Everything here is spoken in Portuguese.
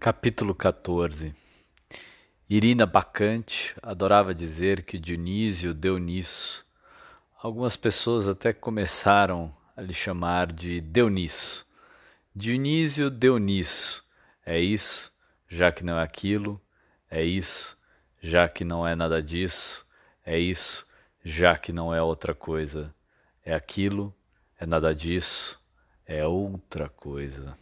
Capítulo 14 Irina Bacante adorava dizer que Dionísio deu nisso. Algumas pessoas até começaram a lhe chamar de Dionísio. Dionísio deu nisso. É isso, já que não é aquilo. É isso, já que não é nada disso. É isso, já que não é outra coisa. É aquilo, é nada disso, é outra coisa.